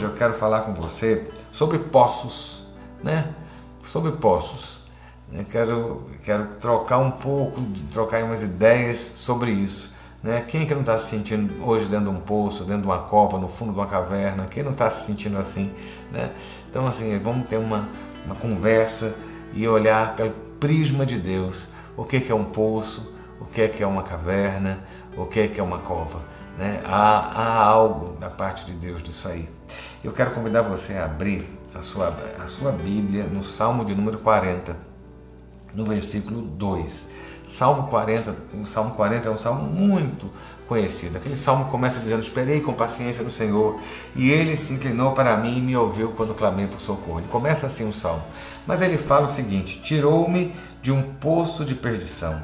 hoje eu quero falar com você sobre poços, né? Sobre poços. Eu quero, quero trocar um pouco, trocar umas ideias sobre isso. Né? Quem que não está se sentindo hoje dentro de um poço, dentro de uma cova, no fundo de uma caverna? Quem não está se sentindo assim? Né? Então, assim, vamos ter uma, uma conversa e olhar pelo prisma de Deus. O que, que é um poço? O que, que é uma caverna? O que, que é uma cova? Né? Há, há algo da parte de Deus disso aí. Eu quero convidar você a abrir a sua, a sua Bíblia no Salmo de número 40, no versículo 2. Salmo 40, o Salmo 40 é um salmo muito conhecido. Aquele salmo começa dizendo: Esperei com paciência no Senhor, e ele se inclinou para mim e me ouviu quando clamei por socorro. Ele começa assim o salmo. Mas ele fala o seguinte: Tirou-me de um poço de perdição,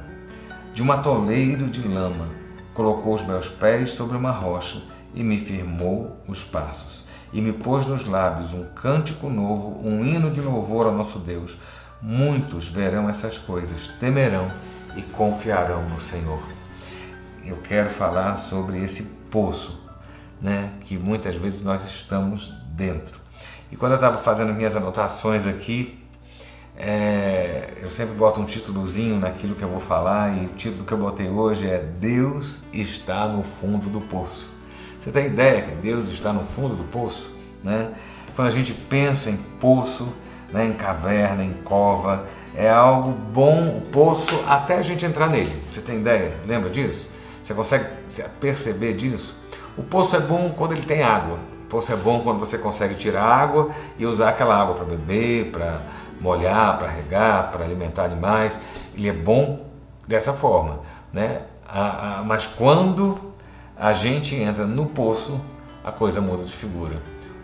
de um atoleiro de lama, colocou os meus pés sobre uma rocha e me firmou os passos, e me pôs nos lábios um cântico novo, um hino de louvor ao nosso Deus. Muitos verão essas coisas, temerão e confiarão no Senhor. Eu quero falar sobre esse poço, né, que muitas vezes nós estamos dentro. E quando eu estava fazendo minhas anotações aqui, é, eu sempre boto um títulozinho naquilo que eu vou falar e o título que eu botei hoje é Deus está no fundo do poço. Você tem ideia que Deus está no fundo do poço? Né? Quando a gente pensa em poço, né, em caverna, em cova, é algo bom o poço até a gente entrar nele. Você tem ideia? Lembra disso? Você consegue perceber disso? O poço é bom quando ele tem água. O poço é bom quando você consegue tirar água e usar aquela água para beber, para molhar, para regar, para alimentar animais. Ele é bom dessa forma, né? mas quando a gente entra no poço, a coisa muda de figura.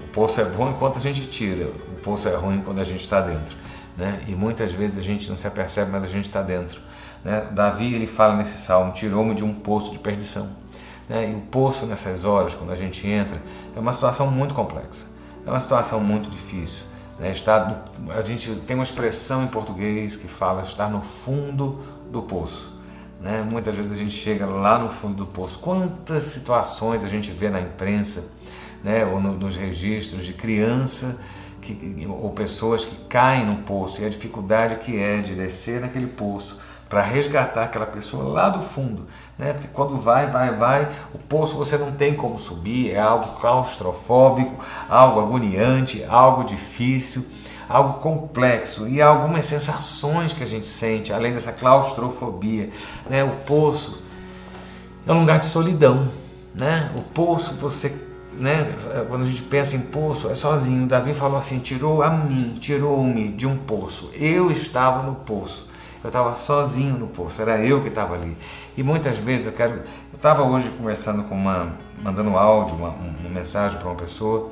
O poço é bom enquanto a gente tira, o poço é ruim quando a gente está dentro né? E muitas vezes a gente não se apercebe, mas a gente está dentro. Né? Davi ele fala nesse salmo: tirou-me de um poço de perdição. Né? E o poço nessas horas, quando a gente entra, é uma situação muito complexa, é uma situação muito difícil. Né? Está no, a gente tem uma expressão em português que fala estar no fundo do poço. Né? Muitas vezes a gente chega lá no fundo do poço. Quantas situações a gente vê na imprensa, né? ou no, nos registros de criança que, ou pessoas que caem no poço e a dificuldade que é de descer naquele poço para resgatar aquela pessoa lá do fundo, né? Porque quando vai, vai, vai, o poço você não tem como subir, é algo claustrofóbico, algo agoniante, algo difícil, algo complexo e algumas sensações que a gente sente, além dessa claustrofobia, né? O poço é um lugar de solidão, né? O poço você né, quando a gente pensa em poço, é sozinho. Davi falou assim: tirou a mim, tirou-me de um poço. Eu estava no poço. Eu estava sozinho no poço, era eu que estava ali. E muitas vezes eu quero. Eu estava hoje conversando com uma. mandando áudio, uma, uma mensagem para uma pessoa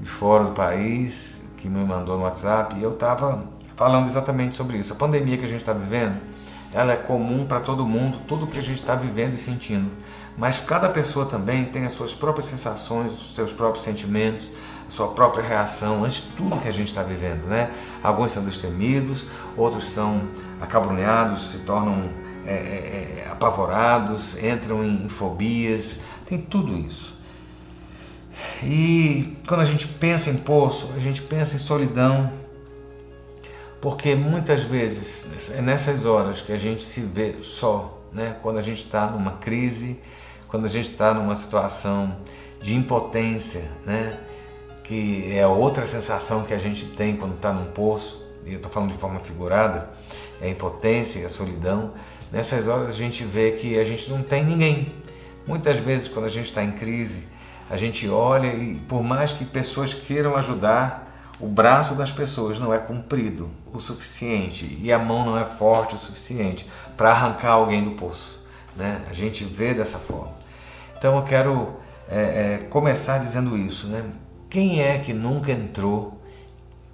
de fora do país que me mandou no WhatsApp e eu estava falando exatamente sobre isso. A pandemia que a gente está vivendo, ela é comum para todo mundo, tudo que a gente está vivendo e sentindo mas cada pessoa também tem as suas próprias sensações, os seus próprios sentimentos, a sua própria reação ante tudo que a gente está vivendo, né? Alguns são destemidos, outros são acabrunhados, se tornam é, é, é, apavorados, entram em fobias, tem tudo isso. E quando a gente pensa em poço, a gente pensa em solidão, porque muitas vezes é nessas horas que a gente se vê só, né? Quando a gente está numa crise, quando a gente está numa situação de impotência, né? que é outra sensação que a gente tem quando está num poço, e eu estou falando de forma figurada, é a impotência e a solidão. Nessas horas a gente vê que a gente não tem ninguém. Muitas vezes, quando a gente está em crise, a gente olha e, por mais que pessoas queiram ajudar, o braço das pessoas não é comprido o suficiente e a mão não é forte o suficiente para arrancar alguém do poço. Né? A gente vê dessa forma. Então eu quero é, é, começar dizendo isso. Né? Quem é que nunca entrou?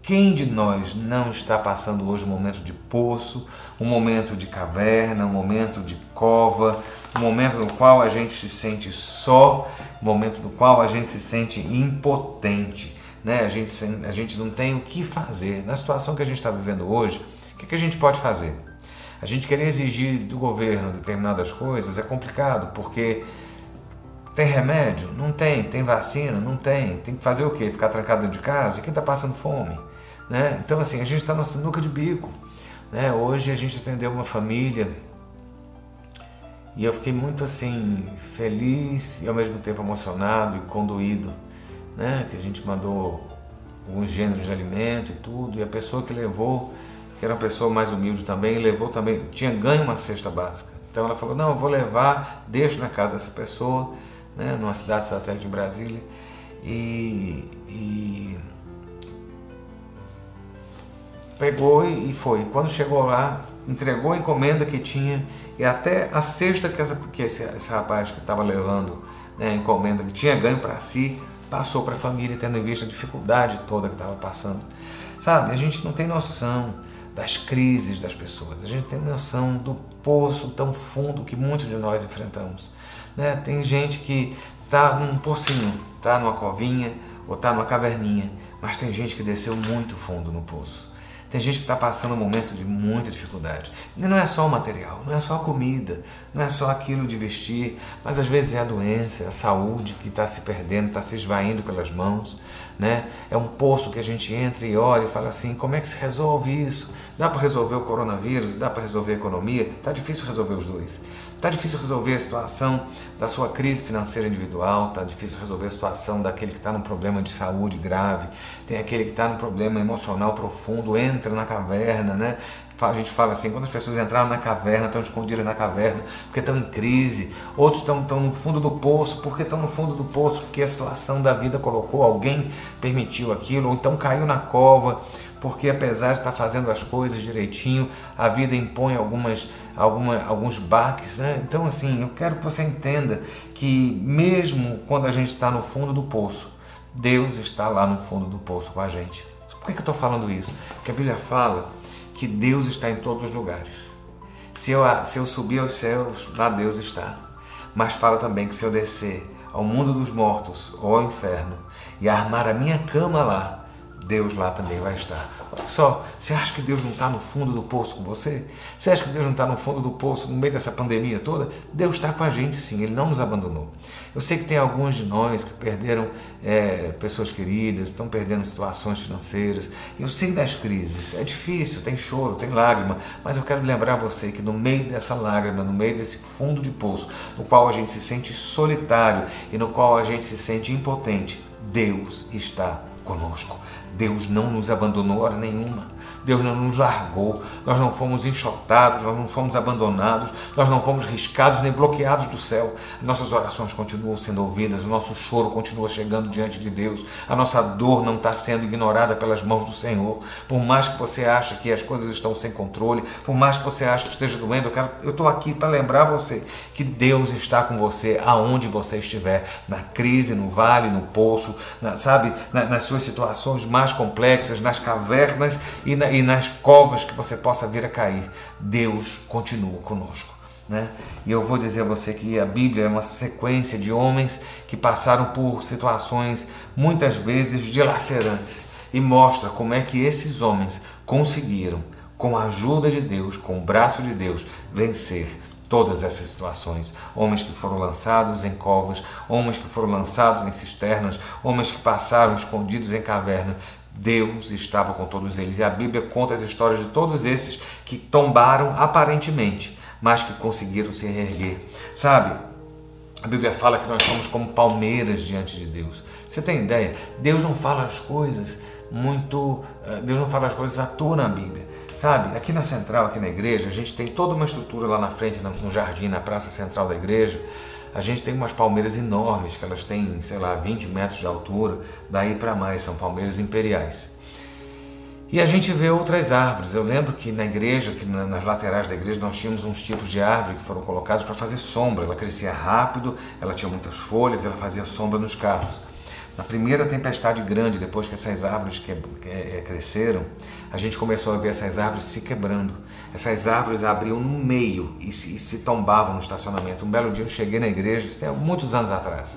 Quem de nós não está passando hoje um momento de poço, um momento de caverna, um momento de cova, um momento no qual a gente se sente só, um momento no qual a gente se sente impotente, né? a, gente, a gente não tem o que fazer. Na situação que a gente está vivendo hoje, o que, que a gente pode fazer? A gente querer exigir do governo determinadas coisas é complicado, porque Tem remédio? Não tem. Tem vacina? Não tem. Tem que fazer o quê? Ficar trancado dentro de casa? E quem está passando fome? Né? Então, assim, a gente está na sinuca de bico. Né? Hoje a gente atendeu uma família e eu fiquei muito assim, feliz e ao mesmo tempo emocionado e conduído. Né? Que a gente mandou alguns gêneros de alimento e tudo, e a pessoa que levou, que era uma pessoa mais humilde também, levou também, tinha ganho uma cesta básica. Então ela falou, não, eu vou levar, deixo na casa dessa pessoa, né, numa cidade satélite de Brasília, e, e pegou e foi. Quando chegou lá, entregou a encomenda que tinha e até a cesta que, essa, que esse, esse rapaz que estava levando né, a encomenda que tinha ganho para si, passou para a família, tendo em vista a dificuldade toda que estava passando. Sabe, a gente não tem noção das crises das pessoas, a gente tem noção do poço tão fundo que muitos de nós enfrentamos. Né? Tem gente que está num pocinho, está numa covinha ou está numa caverninha, mas tem gente que desceu muito fundo no poço. Tem gente que está passando um momento de muita dificuldade. E não é só o material, não é só a comida, não é só aquilo de vestir, mas às vezes é a doença, é a saúde que está se perdendo, está se esvaindo pelas mãos. Né? É um poço que a gente entra e olha e fala assim: como é que se resolve isso? Dá para resolver o coronavírus? Dá para resolver a economia? Está difícil resolver os dois. Está difícil resolver a situação da sua crise financeira individual, está difícil resolver a situação daquele que está num problema de saúde grave, tem aquele que está num problema emocional profundo, entra na caverna, né? A gente fala assim, quando as pessoas entraram na caverna, estão escondidas na caverna, porque estão em crise, outros estão, estão no fundo do poço, porque estão no fundo do poço, porque a situação da vida colocou, alguém permitiu aquilo, ou então caiu na cova, porque apesar de estar fazendo as coisas direitinho, a vida impõe algumas, alguma, alguns baques. Né? Então, assim, eu quero que você entenda que mesmo quando a gente está no fundo do poço, Deus está lá no fundo do poço com a gente. Por que, que eu estou falando isso? Porque a Bíblia fala que Deus está em todos os lugares. Se eu, se eu subir aos céus, lá Deus está. Mas fala também que se eu descer ao mundo dos mortos ou ao inferno e armar a minha cama lá, Deus lá também vai estar. Olha só, você acha que Deus não está no fundo do poço com você? Você acha que Deus não está no fundo do poço no meio dessa pandemia toda? Deus está com a gente sim, Ele não nos abandonou. Eu sei que tem alguns de nós que perderam é, pessoas queridas, estão perdendo situações financeiras. Eu sei das crises, é difícil, tem choro, tem lágrima, mas eu quero lembrar você que no meio dessa lágrima, no meio desse fundo de poço, no qual a gente se sente solitário e no qual a gente se sente impotente, Deus está conosco. Deus não nos abandonou hora nenhuma. Deus não nos largou, nós não fomos enxotados, nós não fomos abandonados, nós não fomos riscados nem bloqueados do céu. Nossas orações continuam sendo ouvidas, o nosso choro continua chegando diante de Deus, a nossa dor não está sendo ignorada pelas mãos do Senhor. Por mais que você ache que as coisas estão sem controle, por mais que você ache que esteja doendo, eu estou aqui para lembrar você que Deus está com você aonde você estiver, na crise, no vale, no poço, na, sabe, na, nas suas situações mais complexas, nas cavernas e na, e nas covas que você possa vir a cair, Deus continua conosco. Né? E eu vou dizer a você que a Bíblia é uma sequência de homens que passaram por situações muitas vezes dilacerantes e mostra como é que esses homens conseguiram, com a ajuda de Deus, com o braço de Deus, vencer todas essas situações. Homens que foram lançados em covas, homens que foram lançados em cisternas, homens que passaram escondidos em cavernas, Deus estava com todos eles. E a Bíblia conta as histórias de todos esses que tombaram aparentemente, mas que conseguiram se reerguer. Sabe? A Bíblia fala que nós somos como palmeiras diante de Deus. Você tem ideia? Deus não fala as coisas muito. Eh, Deus não fala as coisas à toa na Bíblia. Sabe, aqui na central, aqui na igreja, a gente tem toda uma estrutura lá na frente, no jardim, na praça central da igreja, a gente tem umas palmeiras enormes, que elas têm, sei lá, 20 metros de altura, daí para mais, são palmeiras imperiais. E a gente vê outras árvores. Eu lembro que na igreja, que nas laterais da igreja, nós tínhamos uns tipos de árvore que foram colocados para fazer sombra. Ela crescia rápido, ela tinha muitas folhas, ela fazia sombra nos carros. Na primeira tempestade grande, depois que essas árvores que, que, é, cresceram, a gente começou a ver essas árvores se quebrando. Essas árvores abriam no meio e se, e se tombavam no estacionamento. Um belo dia eu cheguei na igreja, isso tem muitos anos atrás,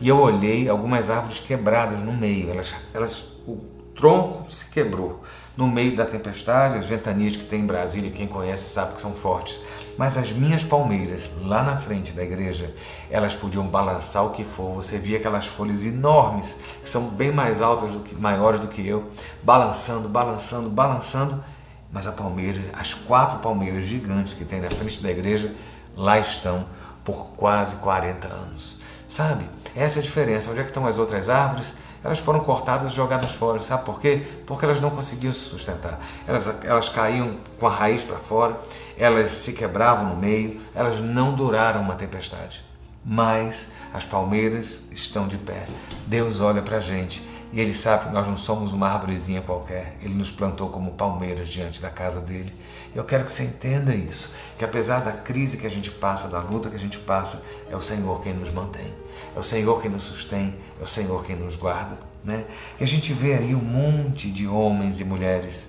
e eu olhei algumas árvores quebradas no meio. Elas, elas, o, tronco se quebrou no meio da tempestade, as ventanias que tem em Brasília, quem conhece sabe que são fortes. Mas as minhas palmeiras, lá na frente da igreja, elas podiam balançar o que for. Você via aquelas folhas enormes, que são bem mais altas do que maiores do que eu, balançando, balançando, balançando. Mas a palmeira, as quatro palmeiras gigantes que tem na frente da igreja, lá estão por quase 40 anos. Sabe? Essa é a diferença. Onde é que estão as outras árvores? Elas foram cortadas e jogadas fora. Sabe por quê? Porque elas não conseguiam se sustentar. Elas, elas caíam com a raiz para fora, elas se quebravam no meio, elas não duraram uma tempestade. Mas as palmeiras estão de pé. Deus olha para a gente e Ele sabe que nós não somos uma árvorezinha qualquer. Ele nos plantou como palmeiras diante da casa dele. Eu quero que você entenda isso, que apesar da crise que a gente passa, da luta que a gente passa, é o Senhor quem nos mantém. É o Senhor quem nos sustém, é o Senhor quem nos guarda. Né? E a gente vê aí um monte de homens e mulheres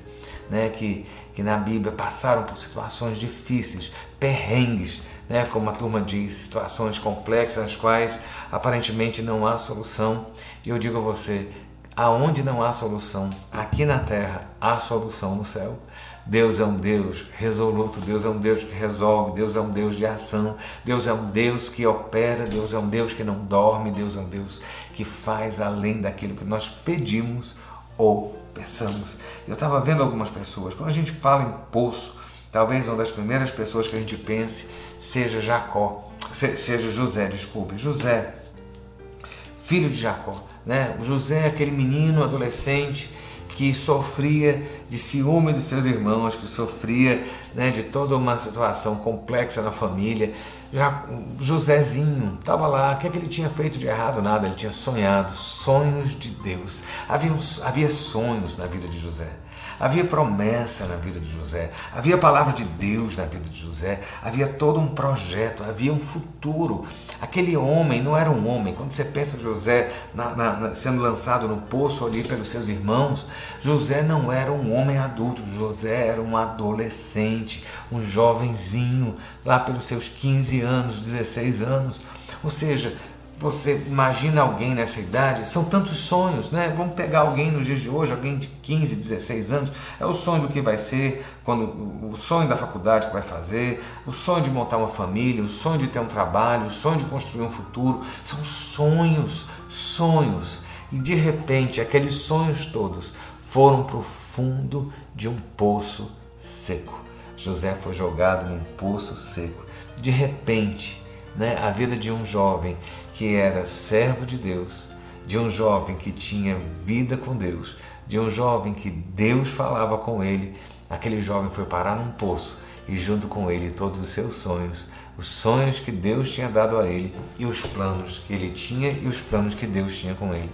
né, que, que na Bíblia passaram por situações difíceis, perrengues, né, como a turma diz, situações complexas nas quais aparentemente não há solução. E eu digo a você, aonde não há solução, aqui na terra há solução no céu. Deus é um Deus resoluto, Deus é um Deus que resolve, Deus é um Deus de ação, Deus é um Deus que opera, Deus é um Deus que não dorme, Deus é um Deus que faz além daquilo que nós pedimos ou pensamos. Eu estava vendo algumas pessoas, quando a gente fala em poço, talvez uma das primeiras pessoas que a gente pense seja Jacó, seja José, desculpe, José, filho de Jacó. Né? José é aquele menino adolescente que sofria de ciúme dos seus irmãos, que sofria né, de toda uma situação complexa na família. Já Josézinho estava lá, o que, é que ele tinha feito de errado? Nada, ele tinha sonhado, sonhos de Deus. Havia, havia sonhos na vida de José. Havia promessa na vida de José, havia palavra de Deus na vida de José, havia todo um projeto, havia um futuro. Aquele homem não era um homem. Quando você pensa José na, na, na, sendo lançado no poço ali pelos seus irmãos, José não era um homem adulto, José era um adolescente, um jovenzinho, lá pelos seus 15 anos, 16 anos. Ou seja, você imagina alguém nessa idade, são tantos sonhos, né? Vamos pegar alguém nos dias de hoje, alguém de 15, 16 anos, é o sonho do que vai ser, quando o sonho da faculdade que vai fazer, o sonho de montar uma família, o sonho de ter um trabalho, o sonho de construir um futuro, são sonhos, sonhos. E de repente, aqueles sonhos todos foram para o fundo de um poço seco. José foi jogado num poço seco. De repente, né, a vida de um jovem que era servo de Deus, de um jovem que tinha vida com Deus, de um jovem que Deus falava com ele, aquele jovem foi parar num poço e junto com ele todos os seus sonhos, os sonhos que Deus tinha dado a ele e os planos que ele tinha e os planos que Deus tinha com ele.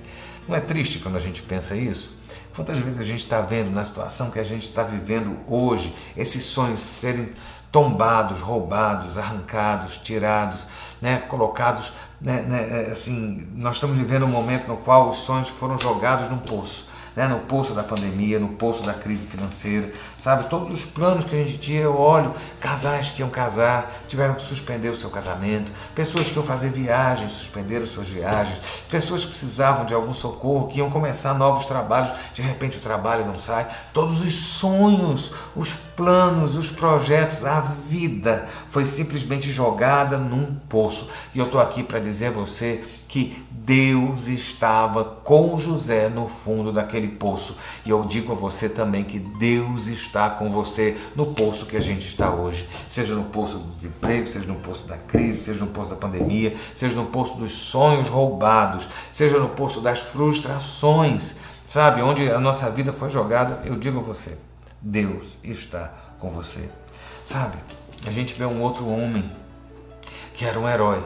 Não é triste quando a gente pensa isso? Quantas vezes a gente está vendo na situação que a gente está vivendo hoje, esses sonhos serem tombados, roubados, arrancados, tirados, né, colocados, né, né, é, assim, nós estamos vivendo um momento no qual os sonhos foram jogados num poço né, no poço da pandemia, no poço da crise financeira, sabe? Todos os planos que a gente tinha, eu olho, casais que iam casar, tiveram que suspender o seu casamento, pessoas que iam fazer viagens, suspenderam suas viagens, pessoas que precisavam de algum socorro, que iam começar novos trabalhos, de repente o trabalho não sai. Todos os sonhos, os planos, os projetos, a vida foi simplesmente jogada num poço. E eu estou aqui para dizer a você que Deus estava com José no fundo daquele poço. E eu digo a você também que Deus está com você no poço que a gente está hoje. Seja no poço do desemprego, seja no poço da crise, seja no poço da pandemia, seja no poço dos sonhos roubados, seja no poço das frustrações, sabe? Onde a nossa vida foi jogada, eu digo a você, Deus está com você. Sabe? A gente vê um outro homem que era um herói,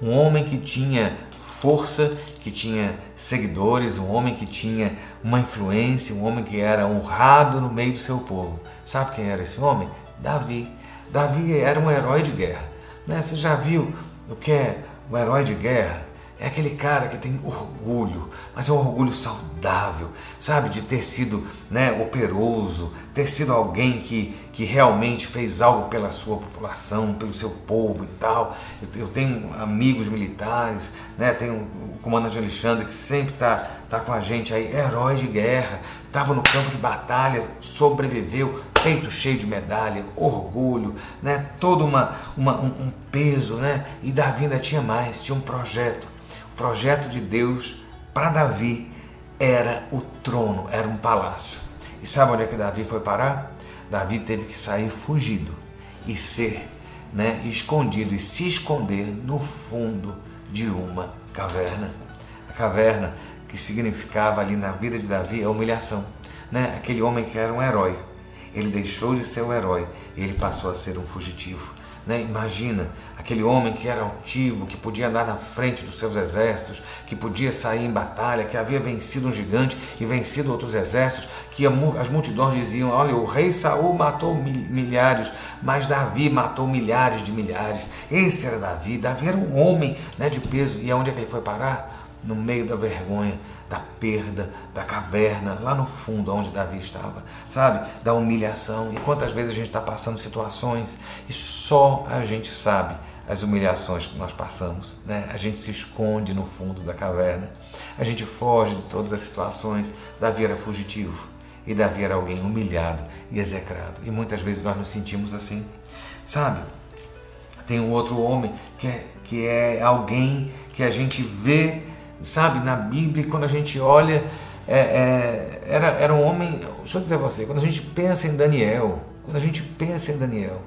um homem que tinha força, que tinha seguidores, um homem que tinha uma influência, um homem que era honrado no meio do seu povo. Sabe quem era esse homem? Davi. Davi era um herói de guerra. Né? Você já viu o que é um herói de guerra? É aquele cara que tem orgulho, mas é um orgulho saudável, sabe? De ter sido né, operoso, ter sido alguém que, que realmente fez algo pela sua população, pelo seu povo e tal. Eu, eu tenho amigos militares, né? Tenho o comandante Alexandre que sempre está tá com a gente aí, herói de guerra, estava no campo de batalha, sobreviveu, peito cheio de medalha, orgulho, né? todo uma, uma um, um peso, né? e Davi ainda tinha mais, tinha um projeto projeto de Deus para Davi era o trono, era um palácio. E sabe onde é que Davi foi parar? Davi teve que sair fugido e ser né, escondido e se esconder no fundo de uma caverna. A caverna que significava ali na vida de Davi a humilhação. Né? Aquele homem que era um herói. Ele deixou de ser um herói e ele passou a ser um fugitivo. Né? Imagina aquele homem que era altivo, que podia andar na frente dos seus exércitos, que podia sair em batalha, que havia vencido um gigante e vencido outros exércitos, que as multidões diziam: Olha, o rei Saul matou milhares, mas Davi matou milhares de milhares. Esse era Davi. Davi era um homem né, de peso. E aonde é que ele foi parar? No meio da vergonha da perda, da caverna, lá no fundo onde Davi estava, sabe? Da humilhação. E quantas vezes a gente está passando situações e só a gente sabe as humilhações que nós passamos, né? A gente se esconde no fundo da caverna, a gente foge de todas as situações. Davi era fugitivo e Davi era alguém humilhado e execrado. E muitas vezes nós nos sentimos assim, sabe? Tem um outro homem que é, que é alguém que a gente vê sabe, na Bíblia, quando a gente olha, é, é, era, era um homem. Deixa eu dizer a você, quando a gente pensa em Daniel, quando a gente pensa em Daniel,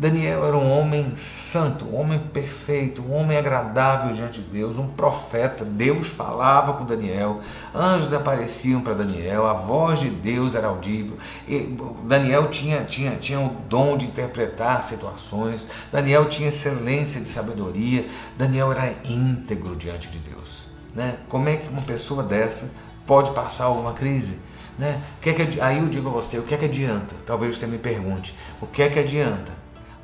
Daniel era um homem santo, um homem perfeito, um homem agradável diante de Deus, um profeta. Deus falava com Daniel, anjos apareciam para Daniel, a voz de Deus era audível. E Daniel tinha, tinha, tinha o dom de interpretar situações, Daniel tinha excelência de sabedoria, Daniel era íntegro diante de Deus. Né? Como é que uma pessoa dessa pode passar alguma crise? Né? O que é que, aí eu digo a você, o que é que adianta? Talvez você me pergunte, o que é que adianta?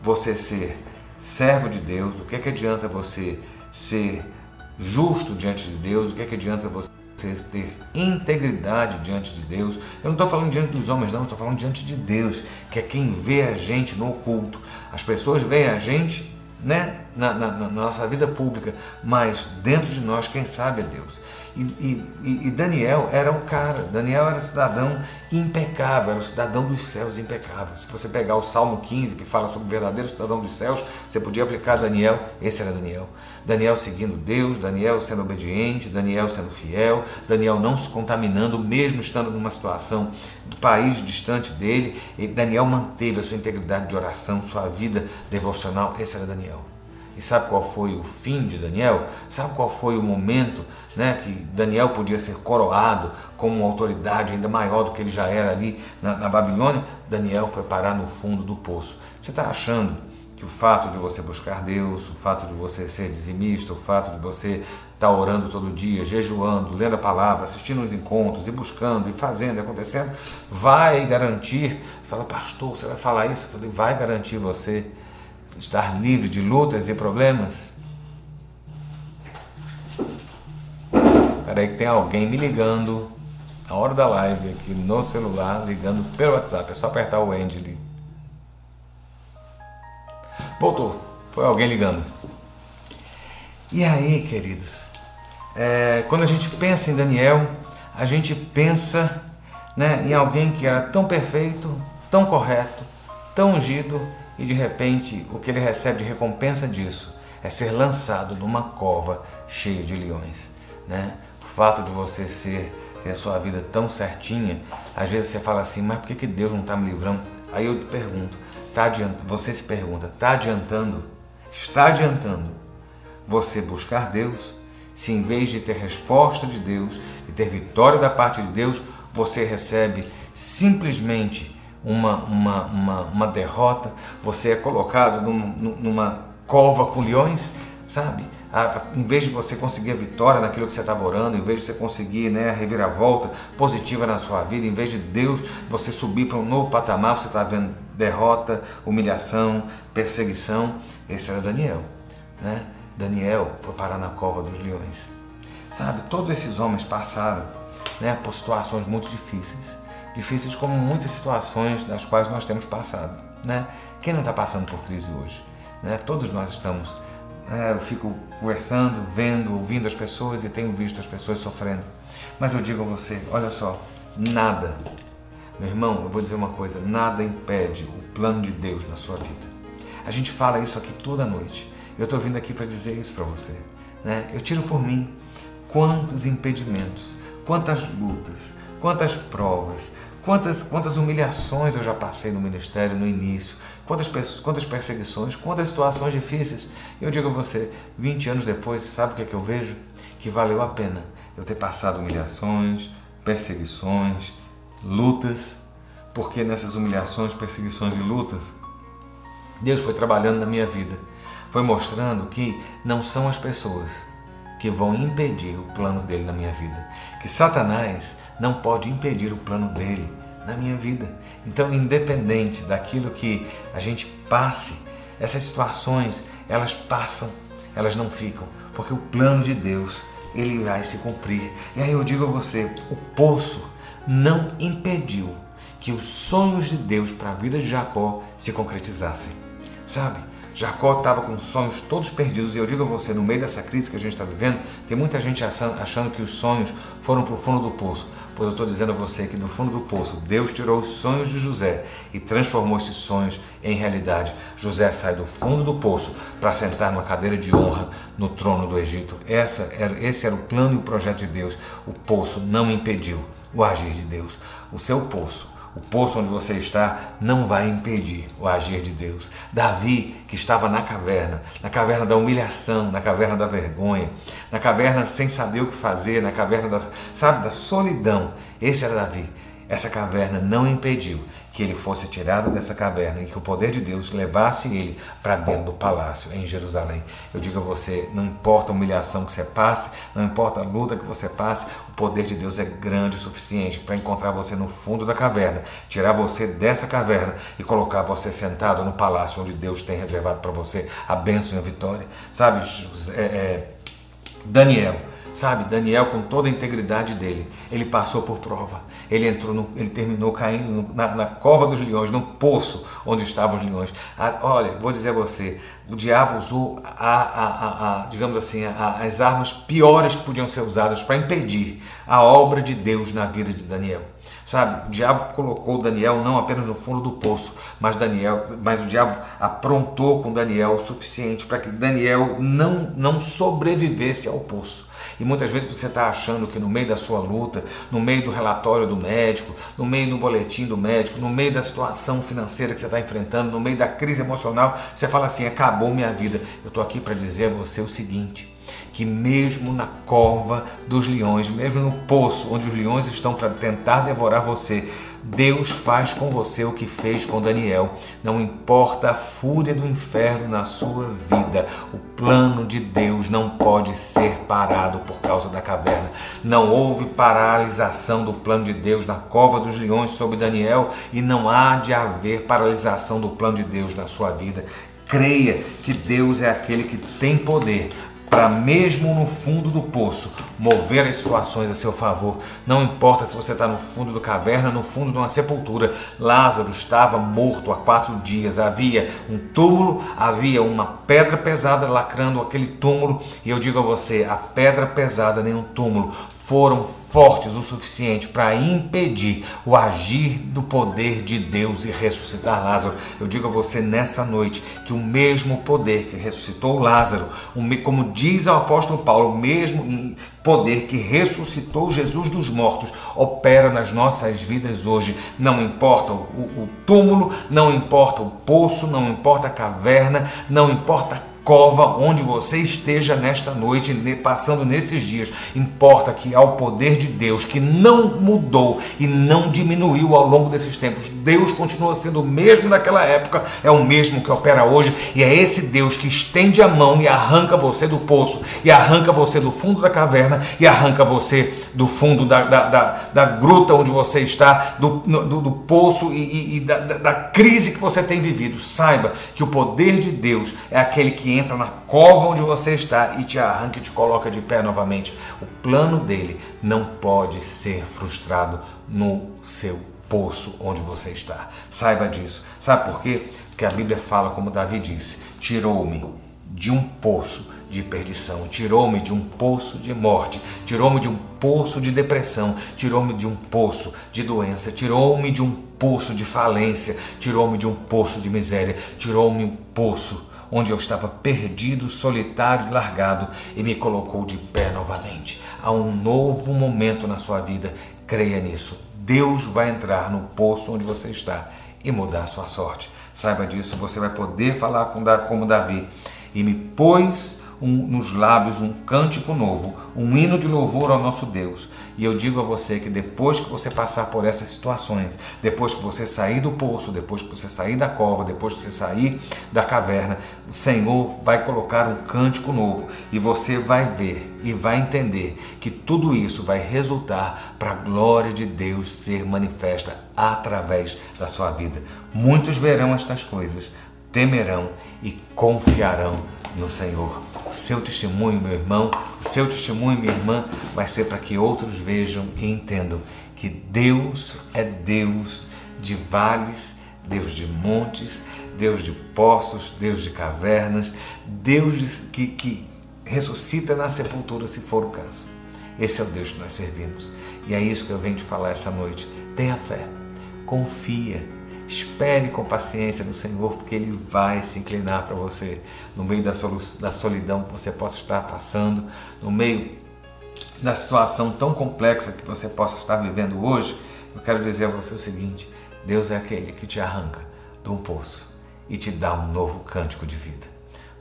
Você ser servo de Deus, o que é que adianta você ser justo diante de Deus, o que é que adianta você ter integridade diante de Deus. Eu não estou falando diante dos homens, não, estou falando diante de Deus, que é quem vê a gente no oculto. As pessoas veem a gente né, na, na, na nossa vida pública, mas dentro de nós, quem sabe é Deus. E, e, e, Daniel era um cara, Daniel era cidadão impecável, era um cidadão dos céus impecável. Se você pegar o Salmo 15, que fala sobre o verdadeiro cidadão dos céus, você podia aplicar Daniel, esse era Daniel. Daniel seguindo Deus, Daniel sendo obediente, Daniel sendo fiel, Daniel não se contaminando, mesmo estando numa situação do país distante dele, e Daniel manteve a sua integridade de oração, sua vida devocional, esse era Daniel. E sabe qual foi o fim de Daniel? Sabe qual foi o momento né, que Daniel podia ser coroado como uma autoridade ainda maior do que ele já era ali na, na Babilônia? Daniel foi parar no fundo do poço. Você está achando que o fato de você buscar Deus, o fato de você ser dizimista, o fato de você estar tá orando todo dia, jejuando, lendo a palavra, assistindo os encontros e buscando e fazendo e acontecendo, vai garantir. Você fala, pastor, você vai falar isso? Eu falei, vai garantir você estar livre de lutas e problemas? Peraí que tem alguém me ligando na hora da live aqui no celular, ligando pelo WhatsApp. É só apertar o end ali. Voltou. Foi alguém ligando. E aí, queridos? É, quando a gente pensa em Daniel, a gente pensa né, em alguém que era tão perfeito, tão correto, tão ungido e de repente o que ele recebe de recompensa disso é ser lançado numa cova cheia de leões. Né? O fato de você ser ter a sua vida tão certinha, às vezes você fala assim, mas por que, que Deus não está me livrando? Aí eu te pergunto, tá adiantando, você se pergunta, está adiantando? Está adiantando você buscar Deus? Se em vez de ter resposta de Deus, de ter vitória da parte de Deus, você recebe simplesmente uma, uma, uma, uma derrota, você é colocado num, numa cova com leões, sabe? A, em vez de você conseguir a vitória naquilo que você estava orando, em vez de você conseguir né, a reviravolta positiva na sua vida, em vez de Deus você subir para um novo patamar, você está vendo derrota, humilhação, perseguição. Esse era Daniel. Né? Daniel foi parar na cova dos leões. Sabe, todos esses homens passaram né, por situações muito difíceis. Difíceis como muitas situações das quais nós temos passado. Né? Quem não está passando por crise hoje? Né? Todos nós estamos. Né? Eu fico conversando, vendo, ouvindo as pessoas e tenho visto as pessoas sofrendo. Mas eu digo a você: olha só, nada, meu irmão, eu vou dizer uma coisa: nada impede o plano de Deus na sua vida. A gente fala isso aqui toda noite. Eu estou vindo aqui para dizer isso para você. Né? Eu tiro por mim quantos impedimentos, quantas lutas, quantas provas, quantas, quantas humilhações eu já passei no ministério no início, quantas, quantas perseguições, quantas situações difíceis. Eu digo a você, 20 anos depois, sabe o que é que eu vejo? Que valeu a pena eu ter passado humilhações, perseguições, lutas, porque nessas humilhações, perseguições e lutas, Deus foi trabalhando na minha vida, foi mostrando que não são as pessoas que vão impedir o plano dele na minha vida, que Satanás não pode impedir o plano dele na minha vida. Então, independente daquilo que a gente passe, essas situações, elas passam, elas não ficam, porque o plano de Deus, ele vai se cumprir. E aí eu digo a você, o poço não impediu que os sonhos de Deus para a vida de Jacó se concretizassem. Sabe? Jacó estava com sonhos todos perdidos, e eu digo a você, no meio dessa crise que a gente está vivendo, tem muita gente achando que os sonhos foram para o fundo do poço. Pois eu estou dizendo a você que do fundo do poço, Deus tirou os sonhos de José e transformou esses sonhos em realidade. José sai do fundo do poço para sentar numa cadeira de honra no trono do Egito. Essa era, esse era o plano e o projeto de Deus. O poço não impediu o agir de Deus. O seu poço o poço onde você está não vai impedir o agir de Deus. Davi, que estava na caverna, na caverna da humilhação, na caverna da vergonha, na caverna sem saber o que fazer, na caverna da, sabe, da solidão. Esse era Davi. Essa caverna não impediu que ele fosse tirado dessa caverna e que o poder de Deus levasse ele para dentro do palácio em Jerusalém. Eu digo a você, não importa a humilhação que você passe, não importa a luta que você passe, o poder de Deus é grande o suficiente para encontrar você no fundo da caverna, tirar você dessa caverna e colocar você sentado no palácio onde Deus tem reservado para você a bênção e a vitória. Sabe, é, é, Daniel Sabe, Daniel, com toda a integridade dele, ele passou por prova. Ele entrou, no, ele terminou caindo na, na, cova dos leões, no poço onde estavam os leões. Olha, vou dizer a você, o diabo usou, a, a, a, digamos assim, as armas piores que podiam ser usadas para impedir a obra de Deus na vida de Daniel. Sabe, o diabo colocou Daniel não apenas no fundo do poço, mas Daniel, mas o diabo aprontou com Daniel o suficiente para que Daniel não, não sobrevivesse ao poço. E muitas vezes você está achando que no meio da sua luta, no meio do relatório do médico, no meio do boletim do médico, no meio da situação financeira que você está enfrentando, no meio da crise emocional, você fala assim: acabou minha vida. Eu estou aqui para dizer a você o seguinte que mesmo na cova dos leões, mesmo no poço onde os leões estão para tentar devorar você, Deus faz com você o que fez com Daniel. Não importa a fúria do inferno na sua vida, o plano de Deus não pode ser parado por causa da caverna. Não houve paralisação do plano de Deus na cova dos leões sobre Daniel e não há de haver paralisação do plano de Deus na sua vida. Creia que Deus é aquele que tem poder para mesmo no fundo do poço mover as situações a seu favor. Não importa se você está no fundo da caverna, no fundo de uma sepultura. Lázaro estava morto há quatro dias. Havia um túmulo, havia uma pedra pesada lacrando aquele túmulo. E eu digo a você: a pedra pesada nem um túmulo foram fortes o suficiente para impedir o agir do poder de Deus e ressuscitar Lázaro. Eu digo a você nessa noite que o mesmo poder que ressuscitou Lázaro, como diz o apóstolo Paulo, o mesmo poder que ressuscitou Jesus dos mortos opera nas nossas vidas hoje. Não importa o, túmulo, não importa o poço, não importa a caverna, não importa a cova onde você esteja nesta noite, passando nesses dias. Importa que há o poder de Deus que não mudou e não diminuiu ao longo desses tempos. Deus continua sendo o mesmo naquela época, é o mesmo que opera hoje, e é esse Deus que estende a mão e arranca você do poço, e arranca você do fundo da caverna, e arranca você do fundo da, da, da, da gruta onde você está, do, do, do poço e, e, e da, da crise que você tem vivido. Saiba que o poder de Deus é aquele que entra na cova onde você está e te arranca e te coloca de pé novamente. O plano dele não pode ser frustrado no seu poço onde você está. Saiba disso. Sabe por quê? Porque a Bíblia fala, como Davi disse: tirou-me de um poço de perdição, tirou-me de um poço de morte, tirou-me de um poço de depressão, tirou-me de um poço de doença, tirou-me de um poço de falência, tirou-me de um poço de miséria, tirou-me um poço onde eu estava perdido, solitário e largado e me colocou de pé novamente. Há um novo momento na sua vida, creia nisso. Deus vai entrar no poço onde você está e mudar a sua sorte. Saiba disso, você vai poder falar como Davi. E me pôs um, nos lábios um cântico novo, um hino de louvor ao nosso Deus. E eu digo a você que depois que você passar por essas situações, depois que você sair do poço, depois que você sair da cova, depois que você sair da caverna, o Senhor vai colocar um cântico novo e você vai ver e vai entender que tudo isso vai resultar para a glória de Deus ser manifesta através da sua vida. Muitos verão estas coisas, temerão e confiarão no Senhor. O seu testemunho, meu irmão, o seu testemunho, minha irmã, vai ser para que outros vejam e entendam que Deus é Deus de vales, Deus de montes, Deus de poços, Deus de cavernas, Deus que, que ressuscita na sepultura se for o caso. Esse é o Deus que nós servimos. E é isso que eu venho te falar essa noite. Tenha fé, confia Espere com paciência no Senhor, porque Ele vai se inclinar para você no meio da, da solidão que você possa estar passando, no meio da situação tão complexa que você possa estar vivendo hoje. Eu quero dizer a você o seguinte: Deus é aquele que te arranca de um poço e te dá um novo cântico de vida.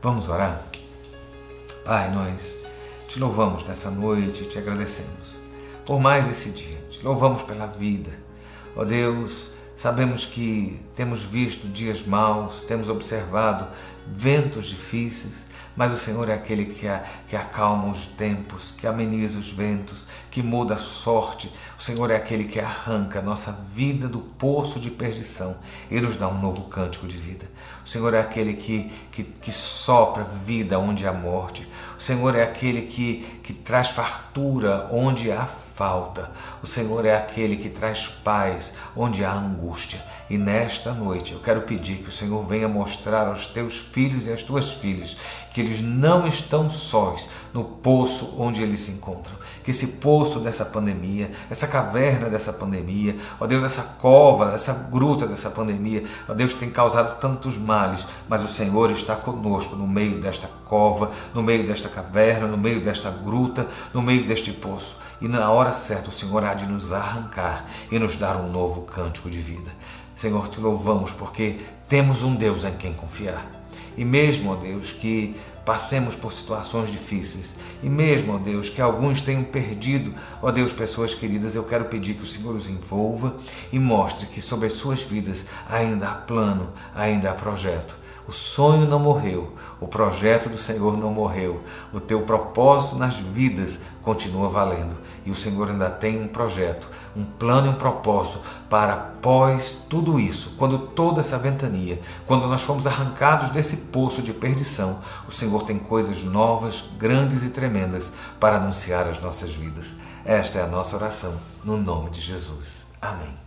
Vamos orar? Pai, nós te louvamos nessa noite e te agradecemos por mais esse dia. Te louvamos pela vida. Ó oh Deus, Sabemos que temos visto dias maus, temos observado ventos difíceis, mas o Senhor é aquele que, que acalma os tempos, que ameniza os ventos, que muda a sorte. O Senhor é aquele que arranca a nossa vida do poço de perdição e nos dá um novo cântico de vida. O Senhor é aquele que, que, que sopra vida onde há morte. O Senhor é aquele que, que traz fartura onde há falta. O Senhor é aquele que traz paz onde há angústia. E nesta noite eu quero pedir que o Senhor venha mostrar aos teus filhos e às tuas filhas que eles não estão sós no poço onde eles se encontram. Que esse poço dessa pandemia, essa caverna dessa pandemia, ó Deus, essa cova, essa gruta dessa pandemia, ó Deus, tem causado tantos males, mas o Senhor está conosco no meio desta cova, no meio desta caverna, no meio desta gruta, no meio deste poço. E na hora certa o Senhor há de nos arrancar e nos dar um novo cântico de vida. Senhor, te louvamos porque temos um Deus em quem confiar. E mesmo, ó Deus, que passemos por situações difíceis, e mesmo, ó Deus, que alguns tenham perdido, ó Deus, pessoas queridas, eu quero pedir que o Senhor os envolva e mostre que sobre as suas vidas ainda há plano, ainda há projeto. O sonho não morreu, o projeto do Senhor não morreu, o teu propósito nas vidas continua valendo. E o Senhor ainda tem um projeto, um plano e um propósito para após tudo isso, quando toda essa ventania, quando nós fomos arrancados desse poço de perdição, o Senhor tem coisas novas, grandes e tremendas para anunciar as nossas vidas. Esta é a nossa oração, no nome de Jesus. Amém.